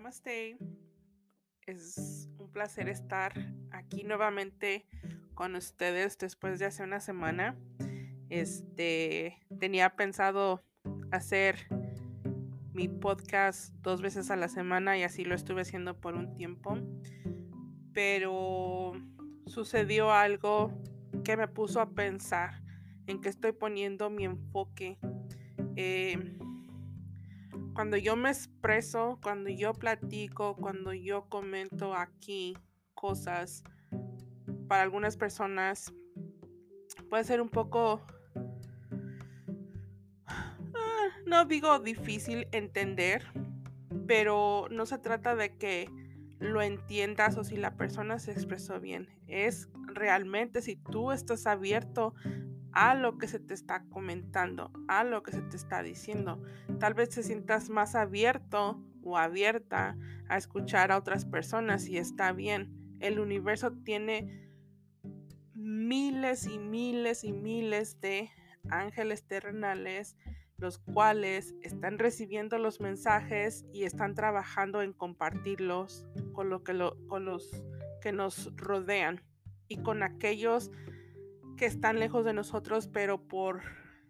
Namaste. Es un placer estar aquí nuevamente con ustedes después de hace una semana. Este tenía pensado hacer mi podcast dos veces a la semana y así lo estuve haciendo por un tiempo. Pero sucedió algo que me puso a pensar en que estoy poniendo mi enfoque. Eh, cuando yo me expreso, cuando yo platico, cuando yo comento aquí cosas, para algunas personas puede ser un poco, ah, no digo difícil entender, pero no se trata de que lo entiendas o si la persona se expresó bien. Es realmente si tú estás abierto a lo que se te está comentando, a lo que se te está diciendo. Tal vez te sientas más abierto o abierta a escuchar a otras personas y está bien. El universo tiene miles y miles y miles de ángeles terrenales, los cuales están recibiendo los mensajes y están trabajando en compartirlos con, lo que con los que nos rodean y con aquellos que están lejos de nosotros, pero por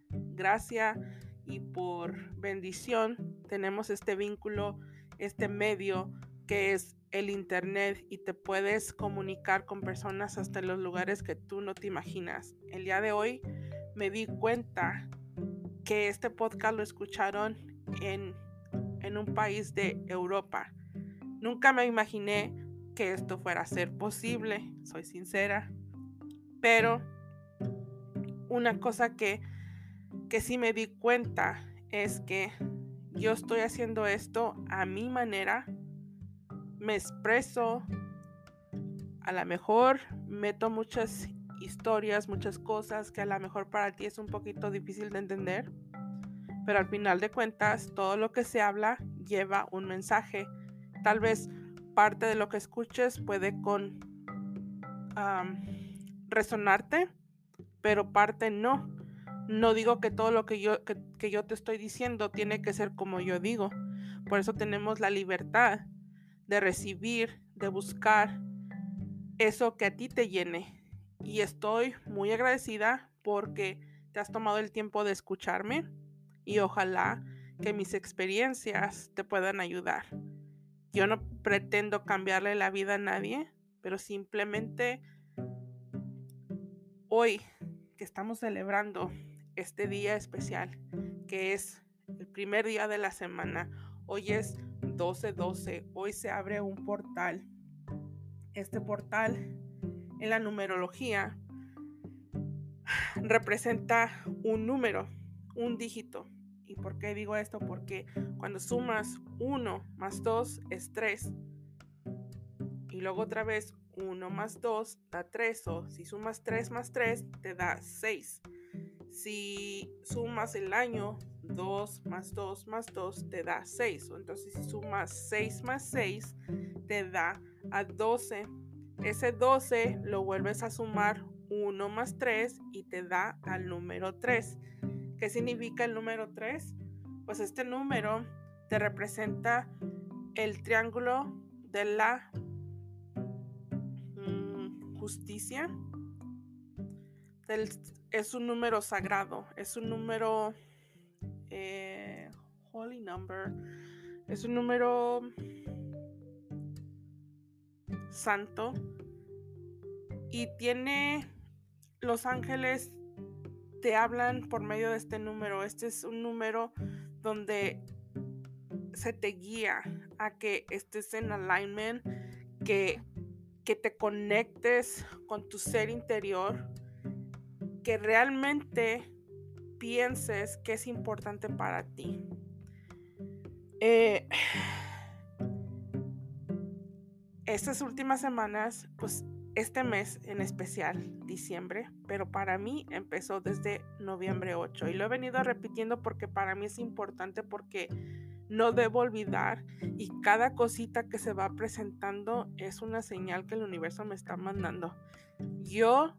gracia y por bendición tenemos este vínculo, este medio que es el Internet y te puedes comunicar con personas hasta los lugares que tú no te imaginas. El día de hoy me di cuenta que este podcast lo escucharon en, en un país de Europa. Nunca me imaginé que esto fuera a ser posible, soy sincera, pero una cosa que, que sí me di cuenta es que yo estoy haciendo esto a mi manera, me expreso, a lo mejor meto muchas historias, muchas cosas que a lo mejor para ti es un poquito difícil de entender, pero al final de cuentas todo lo que se habla lleva un mensaje. Tal vez parte de lo que escuches puede con resonarte pero parte no. No digo que todo lo que yo, que, yo te estoy diciendo tiene que ser como yo digo. Por eso tenemos la libertad de recibir, de buscar eso que a ti te llene. Y estoy muy agradecida porque te has tomado el tiempo de escucharme y ojalá que mis experiencias te puedan ayudar. Yo no pretendo cambiarle la vida a nadie, pero simplemente hoy estamos celebrando este día especial, que es el primer día de la semana. Hoy es 12-12, hoy se abre un portal. Este portal en la numerología representa un número, un dígito. ¿Y por qué digo esto? Porque cuando sumas 1 más 2 es 3. Y luego otra vez 1 más 2 da 3 o si sumas 3 más 3 te da 6. Si sumas el año 2 más 2 más 2 te da 6. Entonces si sumas 6 más 6 te da a 12. Ese 12 lo vuelves a sumar 1 más 3 y te da al número 3. ¿Qué significa el número 3? Pues este número te representa el triángulo de la justicia es un número sagrado, es un número eh, holy number, es un número santo y tiene los ángeles te hablan por medio de este número. Este es un número donde se te guía a que estés en alignment, que que te conectes con tu ser interior, que realmente pienses que es importante para ti. Eh, estas últimas semanas, pues este mes en especial, diciembre, pero para mí empezó desde noviembre 8 y lo he venido repitiendo porque para mí es importante porque no debo olvidar y cada cosita que se va presentando es una señal que el universo me está mandando. Yo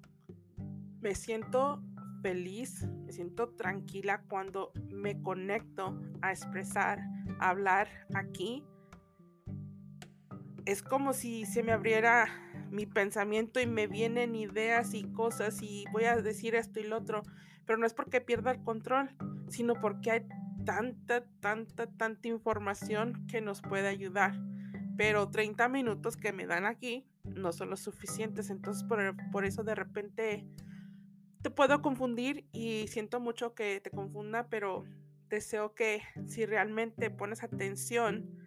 me siento feliz, me siento tranquila cuando me conecto a expresar, a hablar aquí es como si se me abriera mi pensamiento y me vienen ideas y cosas y voy a decir esto y lo otro, pero no es porque pierda el control, sino porque hay tanta, tanta, tanta información que nos puede ayudar. Pero 30 minutos que me dan aquí no son los suficientes, entonces por, por eso de repente te puedo confundir y siento mucho que te confunda, pero deseo que si realmente pones atención,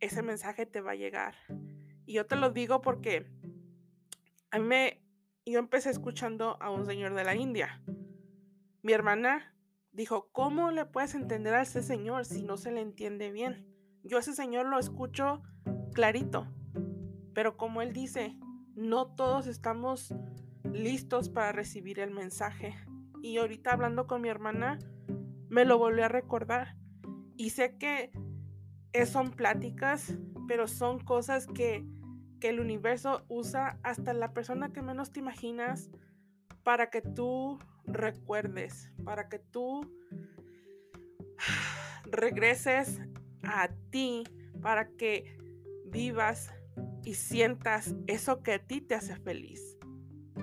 ese mensaje te va a llegar. Y yo te lo digo porque a mí me, yo empecé escuchando a un señor de la India. Mi hermana dijo, ¿cómo le puedes entender a ese señor si no se le entiende bien? Yo a ese señor lo escucho clarito, pero como él dice, no todos estamos listos para recibir el mensaje. Y ahorita hablando con mi hermana, me lo volví a recordar. Y sé que son pláticas, pero son cosas que, que el universo usa hasta la persona que menos te imaginas para que tú recuerdes, para que tú regreses a ti, para que vivas y sientas eso que a ti te hace feliz.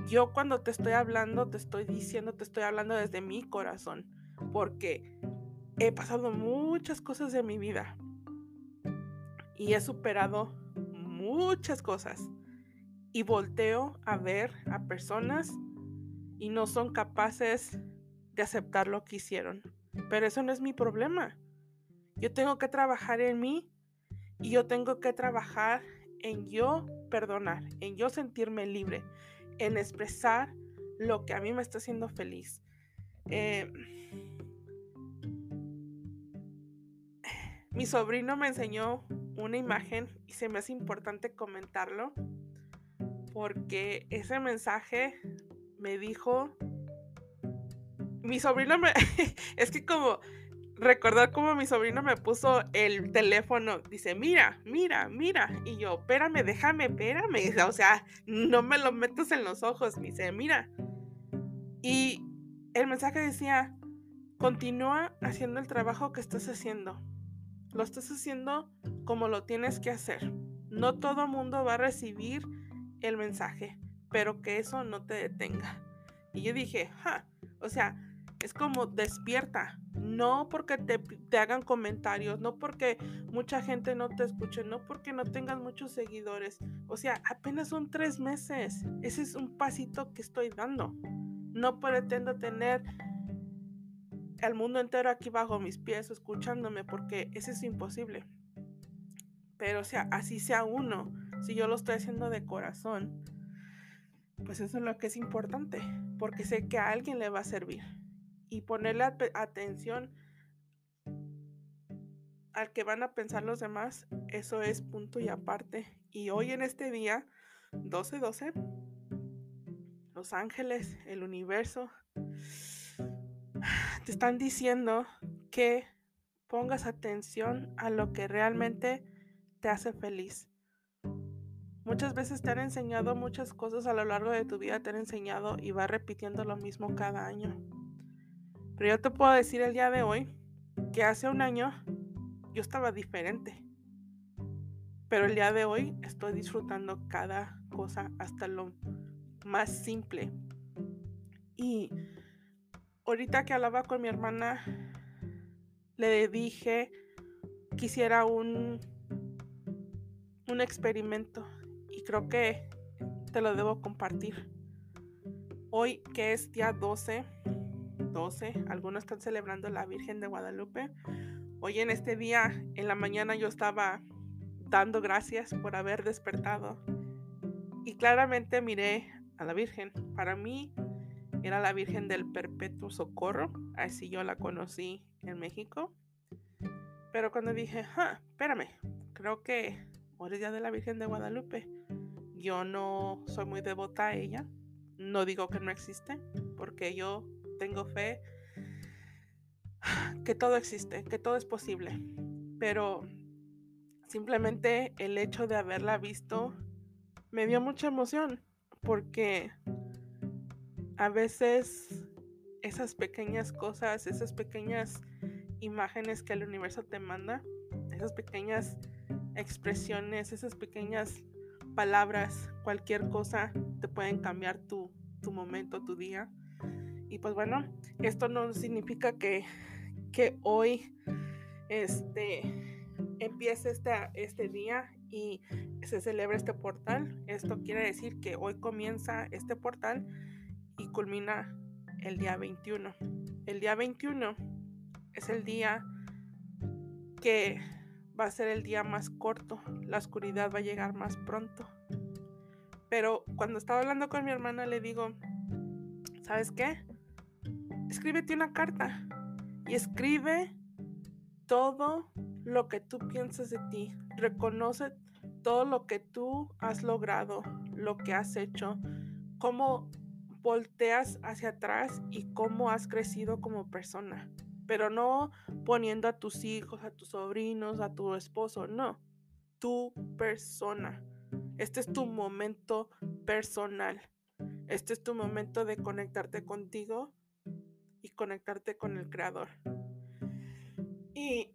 Yo cuando te estoy hablando, te estoy diciendo, te estoy hablando desde mi corazón porque he pasado muchas cosas de mi vida y he superado muchas cosas y volteo a ver a personas y no son capaces de aceptar lo que hicieron. Pero eso no es mi problema. Yo tengo que trabajar en mí y yo tengo que trabajar en yo perdonar, en yo sentirme libre, en expresar lo que a mí me está haciendo feliz. Eh, Mi sobrino me enseñó una imagen y se me hace importante comentarlo porque ese mensaje me dijo, mi sobrino me, es que como recordar cómo mi sobrino me puso el teléfono, dice, mira, mira, mira, y yo, espérame, déjame, espérame, o sea, no me lo metas en los ojos, me dice, mira. Y el mensaje decía, continúa haciendo el trabajo que estás haciendo lo estás haciendo como lo tienes que hacer. No todo mundo va a recibir el mensaje, pero que eso no te detenga. Y yo dije, ja, o sea, es como despierta. No porque te, te, hagan comentarios, no porque mucha gente no te escuche, no porque no tengas muchos seguidores. O sea, apenas son tres meses. Ese es un pasito que estoy dando. No pretendo tener el mundo entero aquí bajo mis pies escuchándome porque ese es imposible. Pero o sea, así sea uno, si yo lo estoy haciendo de corazón, pues eso es lo que es importante, porque sé que a alguien le va a servir. Y ponerle atención al que van a pensar los demás, eso es punto y aparte. Y hoy en este día, 12-12, los ángeles, el universo, te están diciendo que pongas atención a lo que realmente te hace feliz. Muchas veces te han enseñado muchas cosas a lo largo de tu vida, te han enseñado y va repitiendo lo mismo cada año. Pero yo te puedo decir el día de hoy que hace un año yo estaba diferente. Pero el día de hoy estoy disfrutando cada cosa hasta lo más simple. Y ahorita que hablaba con mi hermana, le dije que hiciera un, un experimento y creo que te lo debo compartir. Hoy que es día 12, 12, algunos están celebrando la Virgen de Guadalupe. Hoy en este día, en la mañana yo estaba dando gracias por haber despertado y claramente miré a la Virgen. Para mí era la Virgen del Perpetuo Socorro, así yo la conocí en México. Pero cuando dije, ah, espérame, creo que hoy es día de la Virgen de Guadalupe. Yo no soy muy devota a ella. No digo que no existe, porque yo tengo fe que todo existe, que todo es posible. Pero simplemente el hecho de haberla visto me dio mucha emoción, porque a veces esas pequeñas cosas, esas pequeñas imágenes que el universo te manda, esas pequeñas expresiones, esas pequeñas palabras, cualquier cosa te pueden cambiar tu, tu momento, tu día. Y pues bueno, esto no significa que, que hoy este, empiece este, este día y se celebra este portal. Esto quiere decir que hoy comienza este portal y culmina el día 21. El día 21 es el día que va a ser el día más corto. La oscuridad va a llegar más pronto. Pero cuando estaba hablando con mi hermana le digo, ¿sabes qué? Escríbete una carta y escribe todo lo que tú piensas de ti. Reconoce todo lo que tú has logrado, lo que has hecho, cómo volteas hacia atrás y cómo has crecido como persona. Pero no poniendo a tus hijos, a tus sobrinos, a tu esposo, no. Tu persona. Este es tu momento personal. Este es tu momento de conectarte contigo y conectarte con el creador. Y,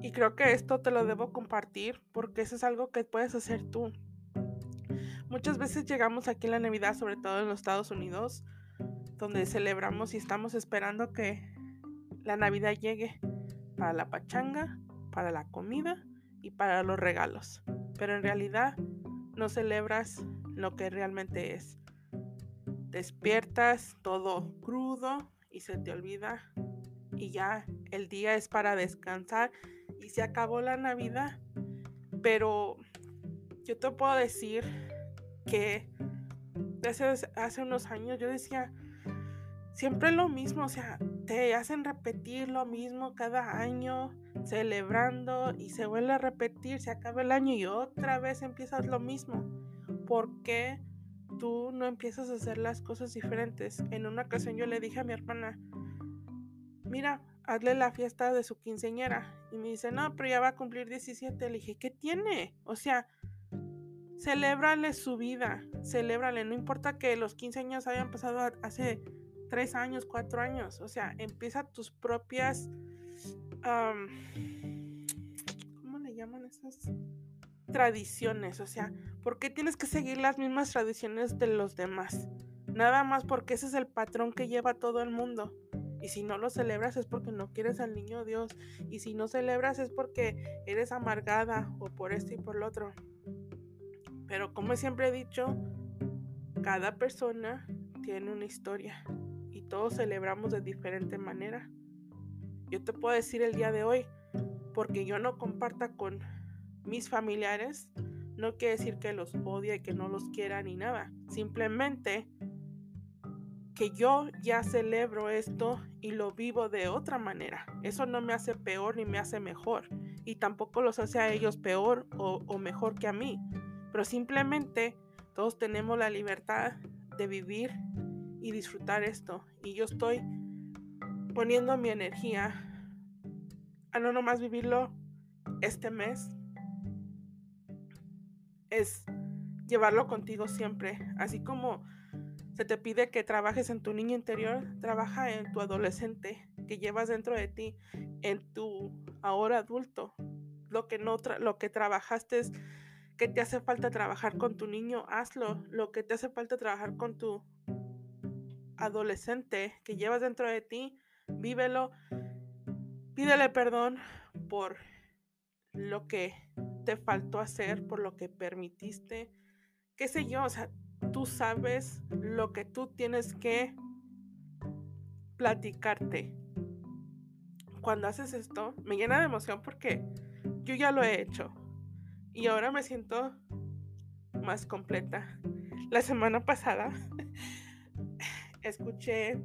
y creo que esto te lo debo compartir porque eso es algo que puedes hacer tú. Muchas veces llegamos aquí en la Navidad, sobre todo en los Estados Unidos, donde celebramos y estamos esperando que la Navidad llegue para la pachanga, para la comida y para los regalos. Pero en realidad no celebras lo que realmente es. Despiertas todo crudo y se te olvida y ya el día es para descansar y se acabó la Navidad. Pero yo te puedo decir que hace, hace unos años yo decía, siempre lo mismo, o sea, te hacen repetir lo mismo cada año, celebrando y se vuelve a repetir, se acaba el año y otra vez empiezas lo mismo. ¿Por qué tú no empiezas a hacer las cosas diferentes? En una ocasión yo le dije a mi hermana, mira, hazle la fiesta de su quinceñera. Y me dice, no, pero ya va a cumplir 17. Le dije, ¿qué tiene? O sea, celébrale su vida, celébrale. No importa que los 15 años hayan pasado hace 3 años, 4 años. O sea, empieza tus propias... ¿Cómo le llaman esas? Tradiciones. O sea, ¿por qué tienes que seguir las mismas tradiciones de los demás? Nada más porque ese es el patrón que lleva todo el mundo. Y si no lo celebras es porque no quieres al niño Dios. Y si no celebras es porque eres amargada o por esto y por lo otro. Pero como siempre he dicho, cada persona tiene una historia y todos celebramos de diferente manera. Yo te puedo decir el día de hoy, porque yo no comparta con mis familiares, no quiere decir que los odie que no los quiera ni nada. Simplemente que yo ya celebro esto y lo vivo de otra manera. Eso no me hace peor ni me hace mejor. Y tampoco los hace a ellos peor o, mejor que a mí. Pero simplemente todos tenemos la libertad de vivir y disfrutar esto. Y yo estoy poniendo mi energía a no nomás vivirlo este mes. Es llevarlo contigo siempre. Así como se te pide que trabajes en tu niño interior, trabaja en tu adolescente que llevas dentro de ti, en tu ahora adulto. Lo que no lo que trabajaste es que te hace falta trabajar con tu niño, hazlo. Lo que te hace falta trabajar con tu adolescente que llevas dentro de ti, vívelo. Pídele perdón por lo que te faltó hacer, por lo que permitiste, qué sé yo, o sea, tú sabes lo que tú tienes que platicarte. Cuando haces esto, me llena de emoción porque yo ya lo he hecho y ahora me siento más completa. La semana pasada escuché,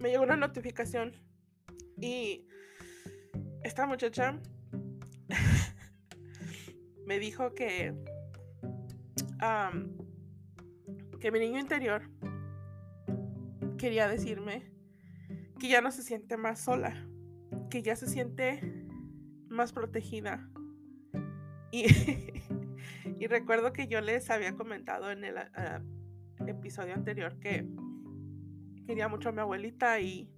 me llegó una notificación y esta muchacha me dijo que, que mi niño interior quería decirme que ya no se siente más sola, que ya se siente más protegida. Y, y recuerdo que yo les había comentado en el ah, episodio anterior que quería mucho a mi abuelita y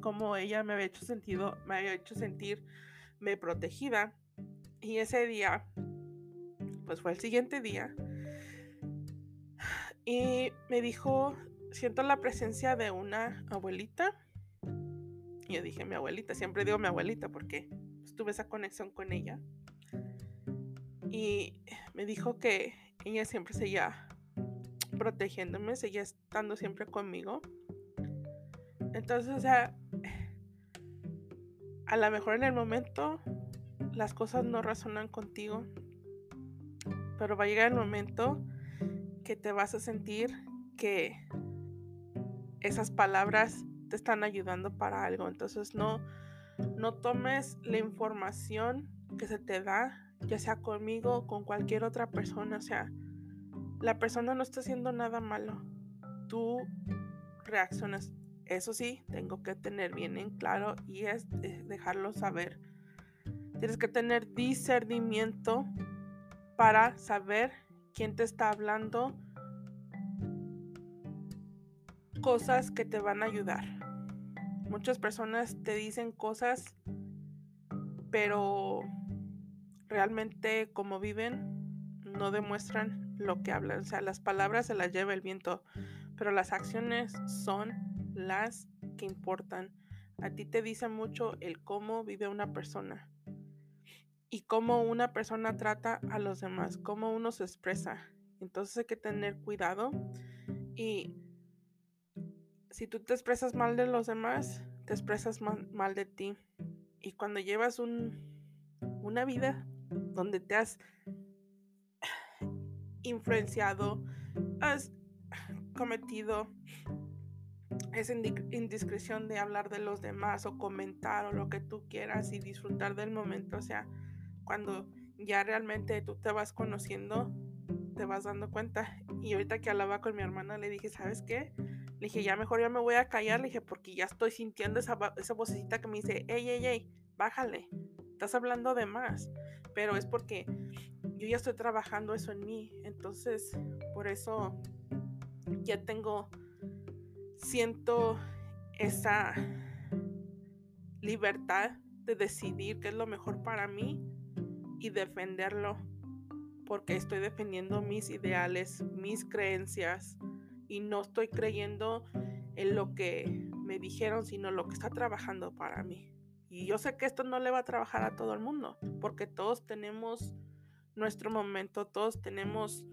cómo ella me había hecho sentido, me había hecho sentirme protegida. Y ese día, pues fue el siguiente día, y me dijo, siento la presencia de una abuelita. Y yo dije, mi abuelita, siempre digo mi abuelita porque tuve esa conexión con ella. Y me dijo que ella siempre seguía protegiéndome, seguía estando siempre conmigo. Entonces, o sea, a lo mejor en el momento las cosas no razonan contigo, pero va a llegar el momento que te vas a sentir que esas palabras te están ayudando para algo. Entonces no, no tomes la información que se te da, ya sea conmigo o con cualquier otra persona. O sea, la persona no está haciendo nada malo. Tú reaccionas. Eso sí, tengo que tener bien en claro y es dejarlo saber. Tienes que tener discernimiento para saber quién te está hablando cosas que te van a ayudar. Muchas personas te dicen cosas, pero realmente como viven no demuestran lo que hablan. O sea, las palabras se las lleva el viento, pero las acciones son las que importan. A ti te dice mucho el cómo vive una persona y cómo una persona trata a los demás, cómo uno se expresa. Entonces hay que tener cuidado y si tú te expresas mal de los demás, te expresas mal, de ti. Y cuando llevas un, una vida donde te has influenciado, has cometido esa indiscreción de hablar de los demás o comentar o lo que tú quieras y disfrutar del momento, o sea, cuando ya realmente tú te vas conociendo, te vas dando cuenta. Y ahorita que hablaba con mi hermana le dije, ¿sabes qué? Le dije, ya mejor ya me voy a callar, le dije, porque ya estoy sintiendo esa, esa vocecita que me dice, ey, ey, ey, bájale, estás hablando de más. Pero es porque yo ya estoy trabajando eso en mí. Entonces, por eso ya tengo, siento esa libertad de decidir qué es lo mejor para mí y defenderlo. Porque estoy defendiendo mis ideales, mis creencias, y no estoy creyendo en lo que me dijeron, sino lo que está trabajando para mí. Y yo sé que esto no le va a trabajar a todo el mundo, porque todos tenemos nuestro momento, todos tenemos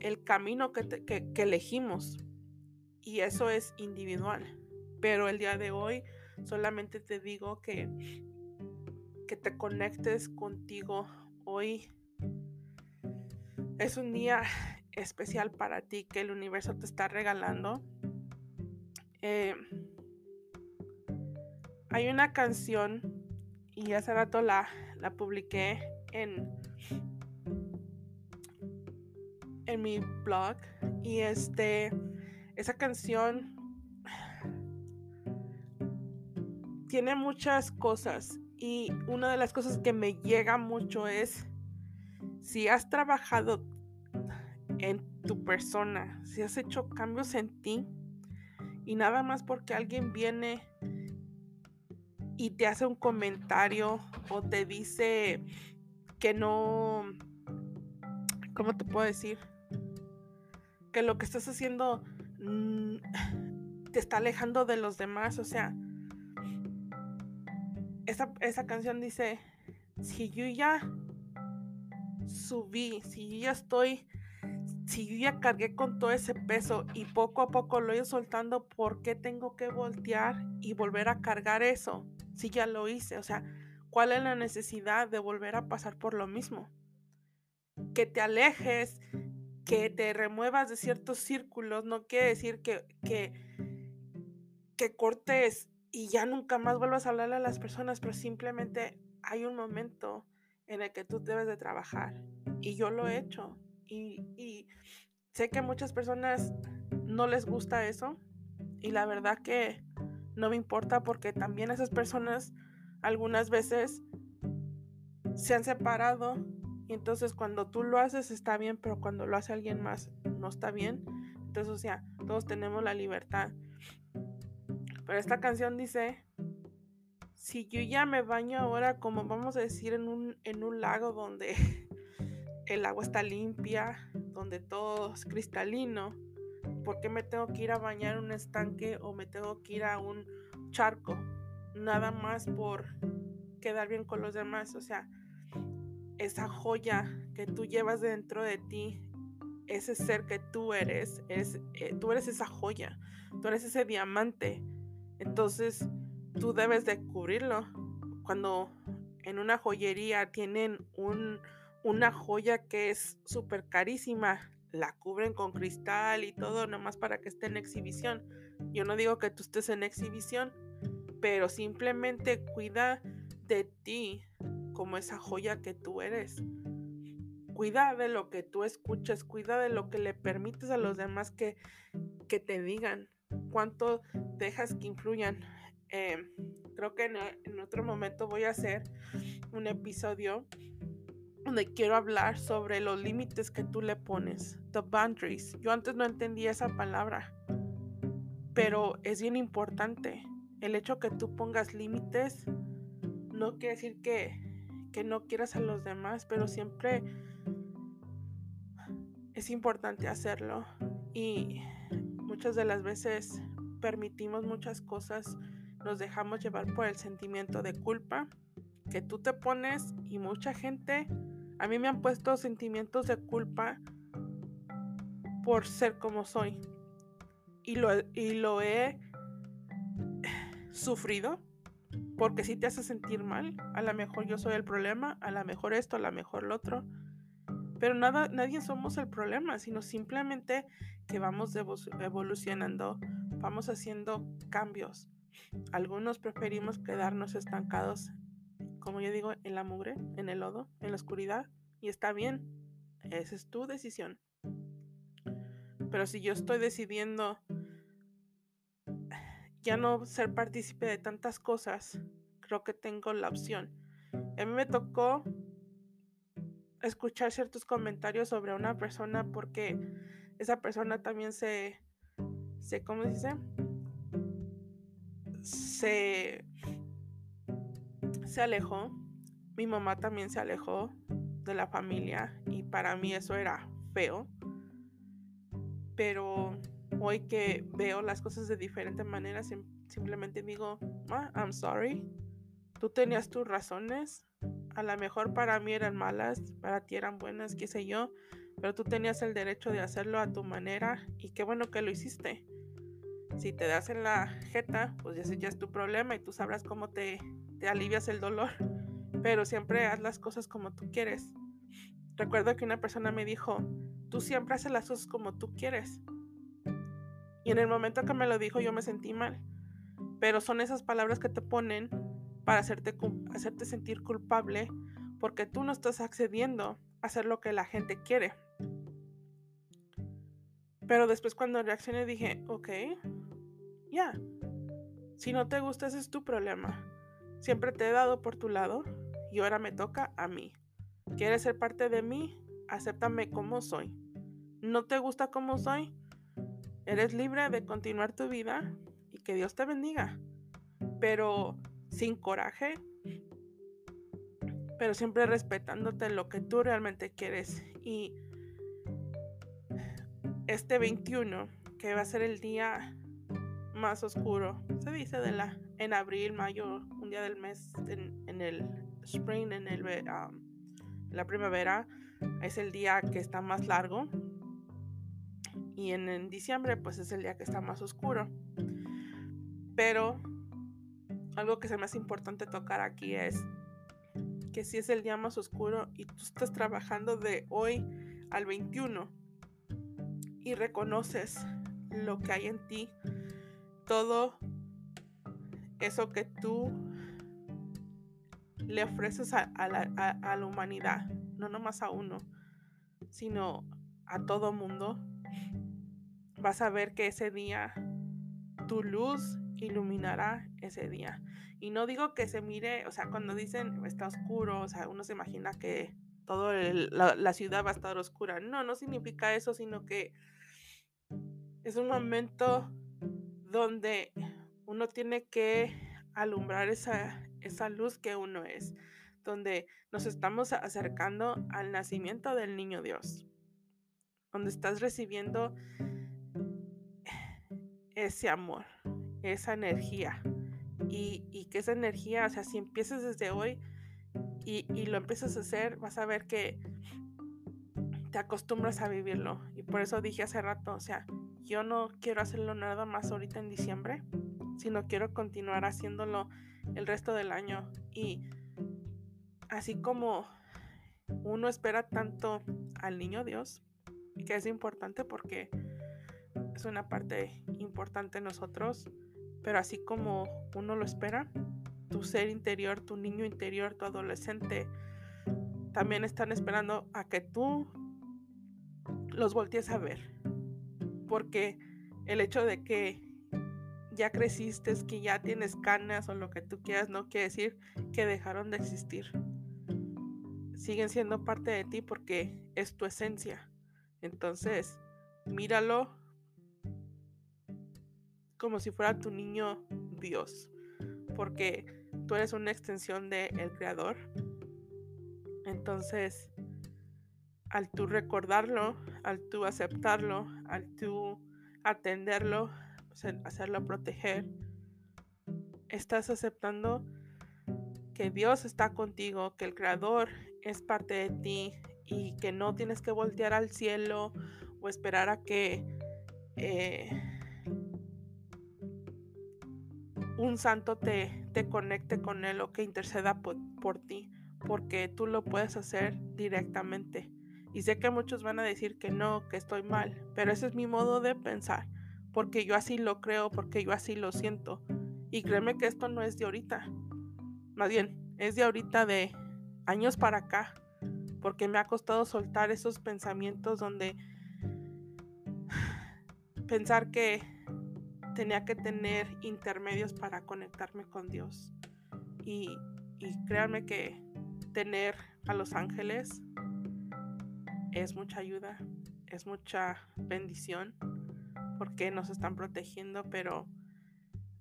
el camino que, que, elegimos y eso es individual. Pero el día de hoy solamente te digo que, que te conectes contigo hoy. Es un día especial para ti que el universo te está regalando. Eh, hay una canción y hace rato la, la publiqué en, en mi blog y este esa canción tiene muchas cosas y una de las cosas que me llega mucho es si has trabajado en tu persona, si has hecho cambios en ti y nada más porque alguien viene y te hace un comentario o te dice que no, ¿cómo te puedo decir? Que lo que estás haciendo mm, te está alejando de los demás, o sea, esa, esa canción dice, si yo ya subí, si yo ya estoy si yo ya cargué con todo ese peso y poco a poco lo he ido soltando, ¿por qué tengo que voltear y volver a cargar eso? Si ya lo hice, o sea, ¿cuál es la necesidad de volver a pasar por lo mismo? Que te alejes, que te remuevas de ciertos círculos, no quiere decir que, que, que cortes y ya nunca más vuelvas a hablarle a las personas, pero simplemente hay un momento en el que tú debes de trabajar. Y yo lo he hecho y, sé que muchas personas no les gusta eso y la verdad que no me importa porque también esas personas algunas veces se han separado y entonces cuando tú lo haces está bien, pero cuando lo hace alguien más no está bien. Entonces, o sea, todos tenemos la libertad. Pero esta canción dice, si yo ya me baño ahora, como vamos a decir, en un, en un lago donde el agua está limpia, donde todo es cristalino, ¿por qué me tengo que ir a bañar un estanque o me tengo que ir a un charco? Nada más por quedar bien con los demás. O sea, esa joya que tú llevas dentro de ti, ese ser que tú eres, es, eh, tú eres esa joya, tú eres ese diamante. Entonces, tú debes de cubrirlo. Cuando en una joyería tienen un, una joya que es súper carísima, la cubren con cristal y todo, nomás para que esté en exhibición. Yo no digo que tú estés en exhibición, pero simplemente cuida de ti como esa joya que tú eres. Cuida de lo que tú escuchas, cuida de lo que le permites a los demás que, que te digan, cuánto dejas que influyan. Em, creo que en, en otro momento voy a hacer un episodio donde quiero hablar sobre los límites que tú le pones, the boundaries. Yo antes no entendía esa palabra, pero es bien importante. El hecho que tú pongas límites no quiere decir que, que no quieras a los demás, pero siempre es importante hacerlo. Y muchas de las veces permitimos muchas cosas, nos dejamos llevar por el sentimiento de culpa que tú te pones y mucha gente a mí me han puesto sentimientos de culpa por ser como soy. Y lo, y lo he sufrido porque si te hace sentir mal, a lo mejor yo soy el problema, a lo mejor esto, a lo mejor lo otro. Pero nada, nadie somos el problema, sino simplemente que vamos evolucionando, vamos haciendo cambios. Algunos preferimos quedarnos estancados como yo digo, en la mugre, en el lodo, en la oscuridad. Y está bien, esa es tu decisión. Pero si yo estoy decidiendo ya no ser partícipe de tantas cosas, creo que tengo la opción. A mí me tocó escuchar ciertos comentarios sobre una persona porque esa persona también se, se ¿cómo se dice? Se se alejó, mi mamá también se alejó de la familia y para mí eso era feo. Pero hoy que veo las cosas de diferente manera, simplemente digo, I'm sorry. Tú tenías tus razones. A lo mejor para mí eran malas, para ti eran buenas, qué sé yo. Pero tú tenías el derecho de hacerlo a tu manera y qué bueno que lo hiciste. Si te das en la jeta, pues ese ya es tu problema y tú sabrás cómo te te alivias el dolor, pero siempre haz las cosas como tú quieres. Recuerdo que una persona me dijo, tú siempre haces las cosas como tú quieres. Y en el momento que me lo dijo yo me sentí mal. Pero son esas palabras que te ponen para hacerte, hacerte sentir culpable porque tú no estás accediendo a hacer lo que la gente quiere. Pero después cuando reaccioné dije, ok, ya, si no te gusta ese es tu problema. Siempre te he dado por tu lado y ahora me toca a mí. ¿Quieres ser parte de mí? Acéptame como soy. ¿No te gusta como soy? Eres libre de continuar tu vida y que Dios te bendiga. Pero sin coraje, pero siempre respetándote lo que tú realmente quieres. Y este 21, que va a ser el día más oscuro, se dice de la en abril, mayo, día del mes en, el spring, en el la primavera, es el día que está más largo. Y en, diciembre, pues es el día que está más oscuro. Pero algo que es más importante tocar aquí es que si es el día más oscuro y tú estás trabajando de hoy al 21 y reconoces lo que hay en ti, todo eso que tú le ofreces a, la, humanidad, no nomás a uno, sino a todo mundo, vas a ver que ese día tu luz iluminará ese día. Y no digo que se mire, o sea, cuando dicen está oscuro, o sea, uno se imagina que toda la, la, ciudad va a estar oscura. No, no significa eso, sino que es un momento donde uno tiene que alumbrar esa, esa luz que uno es, donde nos estamos acercando al nacimiento del niño Dios, donde estás recibiendo ese amor, esa energía. Y, que esa energía, o sea, si empiezas desde hoy y, y lo empiezas a hacer, vas a ver que te acostumbras a vivirlo. Y por eso dije hace rato, o sea, yo no quiero hacerlo nada más ahorita en diciembre, sino quiero continuar haciéndolo el resto del año. Y así como uno espera tanto al niño Dios, que es importante porque es una parte importante en nosotros, pero así como uno lo espera, tu ser interior, tu niño interior, tu adolescente, también están esperando a que tú los voltees a ver. Porque el hecho de que ya creciste, que ya tienes canas o lo que tú quieras, no quiere decir que dejaron de existir. Siguen siendo parte de ti porque es tu esencia. Entonces, míralo como si fuera tu niño Dios. Porque tú eres una extensión del el Creador. Entonces, al tú recordarlo, al tú aceptarlo, al tú atenderlo, hacerlo proteger, estás aceptando que Dios está contigo, que el Creador es parte de ti y que no tienes que voltear al cielo o esperar a que eh, un santo te, te, conecte con Él o que interceda por ti, porque tú lo puedes hacer directamente. Y sé que muchos van a decir que no, que estoy mal, pero ese es mi modo de pensar, porque yo así lo creo, porque yo así lo siento. Y créeme que esto no es de ahorita, más bien, es de ahorita de años para acá, porque me ha costado soltar esos pensamientos donde pensar que tenía que tener intermedios para conectarme con Dios. Y, y créanme que tener a los ángeles es mucha ayuda, es mucha bendición porque nos están protegiendo, pero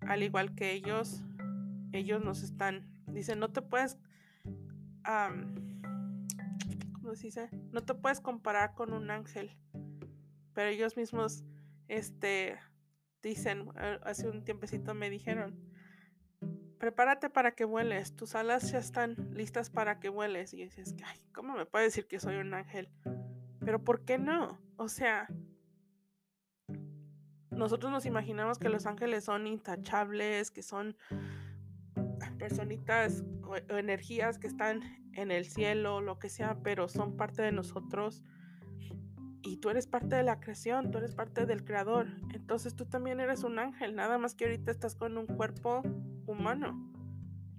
al igual que ellos, ellos nos están, dicen, no te puedes, ¿cómo se dice? No te puedes comparar con un ángel, pero ellos mismos, este, dicen, hace un tiempecito me dijeron, prepárate para que vueles, tus alas ya están listas para que vueles. Y dices, ay, ¿cómo me puedes decir que soy un ángel? Pero ¿por qué no? O sea, nosotros nos imaginamos que los ángeles son intachables, que son personitas o, energías que están en el cielo, lo que sea, pero son parte de nosotros. Y tú eres parte de la creación, tú eres parte del creador. Entonces tú también eres un ángel, nada más que ahorita estás con un cuerpo humano.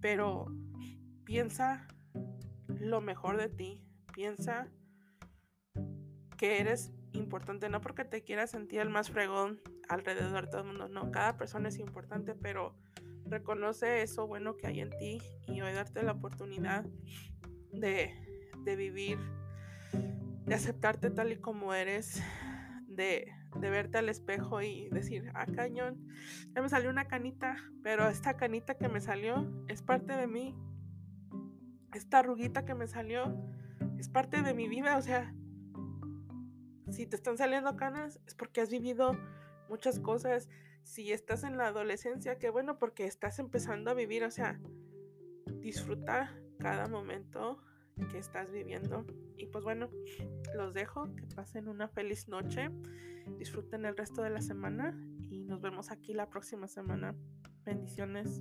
Pero piensa lo mejor de ti, piensa que eres importante, no porque te quieras sentir el más fregón alrededor de todo el mundo, no, cada persona es importante, pero reconoce eso bueno que hay en ti y hoy darte la oportunidad de, de vivir, de aceptarte tal y como eres, de, de, verte al espejo y decir, ah, cañón, ya me salió una canita, pero esta canita que me salió es parte de mí, esta arruguita que me salió es parte de mi vida, o sea, si te están saliendo canas es porque has vivido muchas cosas. Si estás en la adolescencia, qué bueno porque estás empezando a vivir, o sea, disfruta cada momento que estás viviendo. Y pues bueno, los dejo, que pasen una feliz noche, disfruten el resto de la semana y nos vemos aquí la próxima semana. Bendiciones.